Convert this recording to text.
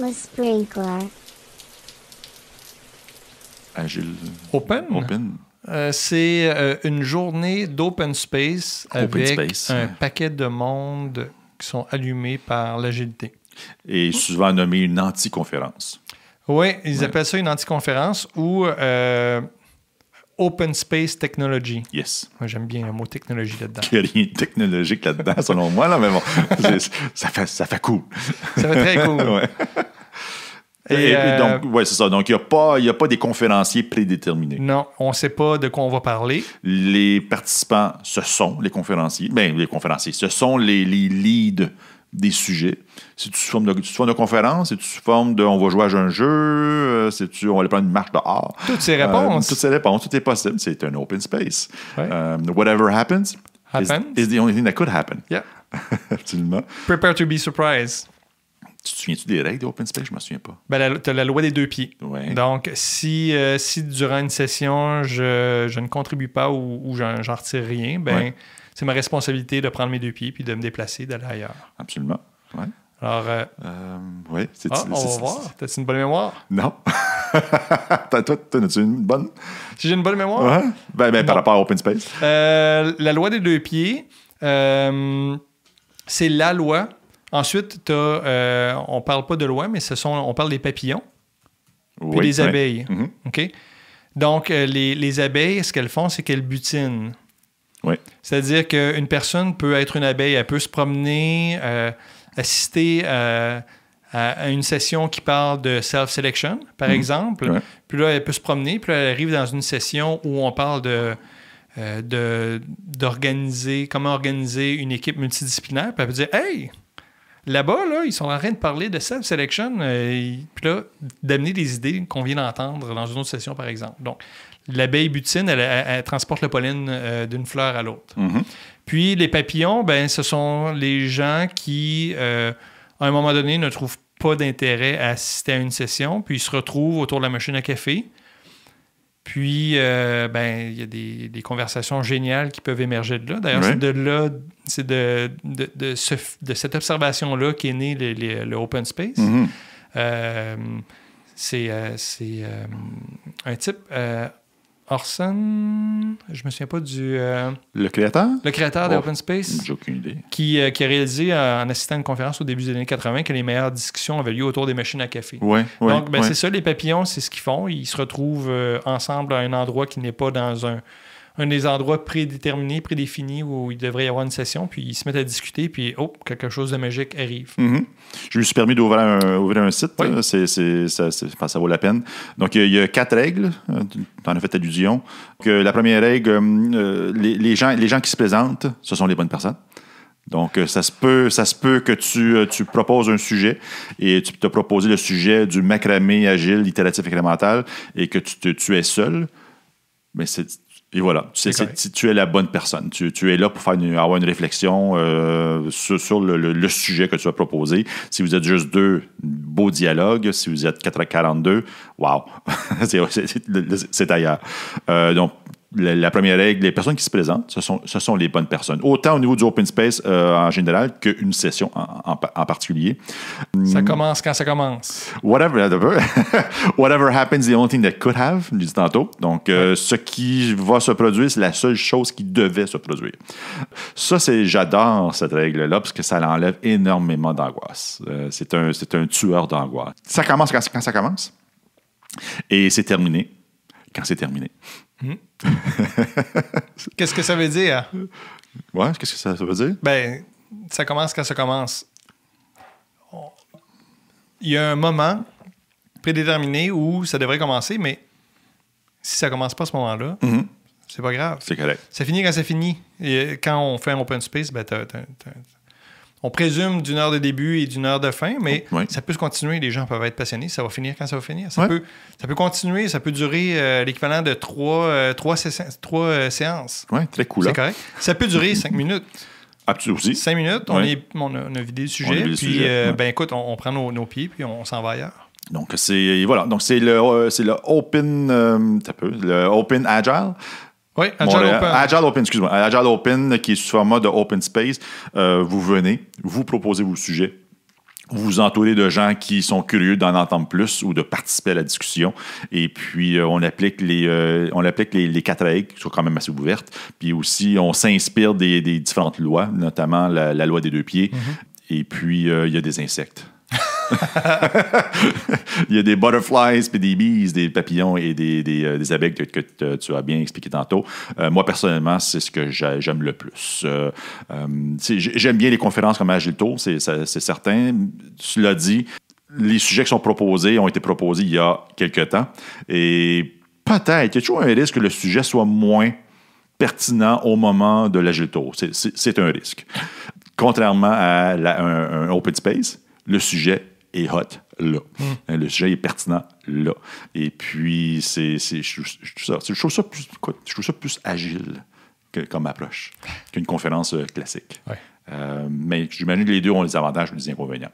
Le sprinkler. Agile. Open? Open. Euh, c'est euh, une journée d'open space Open avec space, un ouais. paquet de monde qui sont allumés par l'agilité. Et souvent nommé une anti-conférence. Oui, ils Ouais. appellent ça une anticonférence ou euh, Open Space Technology. Yes. Moi, j'aime bien le mot technologie là-dedans. Il n'y a rien de technologique là-dedans, selon moi, là, mais bon, ça fait, ça fait cool. Ça être très cool. Ouais. Et, euh, donc, ouais, c'est ça. Donc, il n'y a, pas- y a pas des conférenciers prédéterminés. Non, on ne sait pas de quoi on va parler. Les participants, ce sont les conférenciers. Bien, les conférenciers, ce sont les, les leads des sujets. C'est sous forme de, sous forme de conférence, c'est sous forme de on va jouer à un jeu, euh, c'est on va aller prendre une marche dehors? Toutes ces Euh, réponses. toutes ces réponses, tout est possible. C'est un open space. Ouais. Euh, whatever happens, Happens. Is, is the only thing that could happen. Yeah. Absolument. Prepare to be surprised. Tu te souviens-tu des règles d'open space? Je ne me souviens pas. Ben, tu as la loi des deux pieds. Ouais. Donc, si, euh, si durant une session, je, je ne contribue pas ou, ou j'en j'en retire rien, ben, Ouais. c'est ma responsabilité de prendre mes deux pieds puis de me déplacer, d'aller ailleurs. Absolument. Ouais. Alors, euh, Euh, c'est, ah, c'est- on c'est- va c'est- voir. T'as-tu une bonne mémoire? Non. Toi, toi, t'en as-tu une bonne? Si j'ai une bonne mémoire? Ouais. Ben, ben, par rapport à open space. Euh, la loi des deux pieds, c'est la loi. Ensuite, t'as, euh, on parle pas de loi, mais ce sont, on parle des papillons puis Oui, des abeilles. Mhm. OK? Donc, euh, les, les abeilles, ce qu'elles font, c'est qu'elles butinent. Oui. C'est-à-dire qu'une personne peut être une abeille, elle peut se promener, euh, assister à, à- une session qui parle de self-selection, par Mhm. exemple. Ouais. Puis là, elle peut se promener, puis là, elle arrive dans une session où on parle de, euh, de- d'organiser, comment organiser une équipe multidisciplinaire. Puis elle peut dire Hey, là-bas, là, ils sont en train de parler de self-selection. euh, puis là, d'amener des idées qu'on vient d'entendre dans une autre session, par exemple. Donc, l'abeille butine, elle, elle- elle transporte le pollen euh, d'une fleur à l'autre. Mhm. Puis les papillons, ben, ce sont les gens qui, euh, à un moment donné, ne trouvent pas d'intérêt à assister à une session, puis ils se retrouvent autour de la machine à café. Puis, euh, ben, il y a des, des conversations géniales qui peuvent émerger de là. D'ailleurs, c'est de là, c'est de, de, de ce- de cette observation-là qu'est né le, le- le open space. Mhm. Euh, c'est euh, c'est, euh, un type, Orson, je me souviens pas du... euh, Le créateur? le créateur Oh. d'Open Space, J'ai aucune idée. qui, euh, qui a réalisé euh, en assistant à une conférence au début des années 80 que les meilleures discussions avaient lieu autour des machines à café. Ouais, ouais, Donc, ben, ouais. c'est ça, les papillons, c'est ce qu'ils font. Ils se retrouvent ensemble à un endroit qui n'est pas dans un, un des endroits prédéterminés, prédéfinis où il devrait y avoir une session, puis ils se mettent à discuter, puis oh, quelque chose de magique arrive. Mhm. Je me suis permis d'ouvrir un, ouvrir un site. Oui. là. C'est, ça, ça vaut la peine. Donc, il y a- quatre règles. Tu en as fait allusion. Que la première règle, euh, les, les gens, les gens qui se présentent, ce sont les bonnes personnes. Donc, euh, ça se peut, ça se peut que tu, euh, tu proposes un sujet et tu t'as proposé le sujet du macramé agile, itératif incrémental et que tu, te- tu es seul. Mais c'est. Et voilà, c'est- tu es la bonne personne. Tu, tu es là pour faire une- avoir une réflexion euh, sur, sur le, le- le sujet que tu as proposé. Si vous êtes juste deux, beau dialogue. Si vous êtes 442, wow, c'est, c'est- c'est- c'est ailleurs. Euh, donc, la, la première règle, les personnes qui se présentent, ce sont, ce sont les bonnes personnes. Autant au niveau du open space euh, en général qu'une session en, en- en particulier. Ça commence quand ça commence. Whatever, whatever happens, the only thing that could have, dit tantôt. Donc, euh, ce qui va se produire, c'est la seule chose qui devait se produire. Ça, c'est, j'adore cette règle-là parce que ça enlève énormément d'angoisse. Euh, c'est un, c'est un tueur d'angoisse. Ça commence quand, quand ça commence? Et c'est terminé quand c'est terminé. Qu'est-ce que ça veut dire? Ouais, qu'est-ce que ça, ça veut dire? Ben, ça commence quand ça commence. Il y a un moment prédéterminé où ça devrait commencer, mais si ça commence pas à ce moment-là, Mhm. c'est pas grave. C'est correct. Ça finit quand ça finit. Et quand on fait un open space, ben, t'as- on présume d'une heure de début et d'une heure de fin, mais Oui. ça peut se continuer. Les gens peuvent être passionnés. Ça va finir quand ça va finir. Ça, peut, ça peut continuer. Ça peut durer euh, l'équivalent de trois, euh, trois, sé- trois, euh, séances. Ouais, très cool. C'est hein? correct. Ça peut durer cinq minutes. Ah, aussi? Cinq minutes, on, Ouais. est, on, a, on a vidé le sujet. vidé le puis, sujet, ben écoute, on, on prend nos, nos pieds puis on s'en va ailleurs. Donc, c'est voilà. Donc, c'est le, c'est le Open, t'as peu, le Open Agile. Oui, Agile Montréal. Open. Agile Open, excuse-moi. Agile Open, qui est sous format de Open Space. Euh, vous venez, vous proposez vos sujets. vous vous entourez de gens qui sont curieux d'en entendre plus ou de participer à la discussion. Et puis, euh, on applique, les, euh, on applique les, les, quatre règles qui sont quand même assez ouvertes. Puis aussi, on s'inspire des, des, différentes lois, notamment la, la loi des deux pieds. Mm-hmm. Et puis, il y a des insectes. il y a des butterflies, puis des bees, des papillons et des, des, euh, des abeilles que, que, tu as bien expliqué tantôt. Euh, moi, personnellement, c'est ce que j'aime le plus. Euh, euh j'aime bien les conférences comme Agilto, c'est certain. Tu l'as dit, les sujets qui sont proposés ont été proposés il y a quelques temps. Et peut-être, il y a toujours un risque que le sujet soit moins pertinent au moment de l'Agilto. C'est un risque. Contrairement à un open space, le sujet est hot là. Hmm. Le sujet est pertinent là. Et puis, c'est, je, je, trouve ça plus, je trouve ça plus agile que, comme approche qu'une conférence euh, classique. Euh, mais j'imagine que les deux ont les avantages et les inconvénients.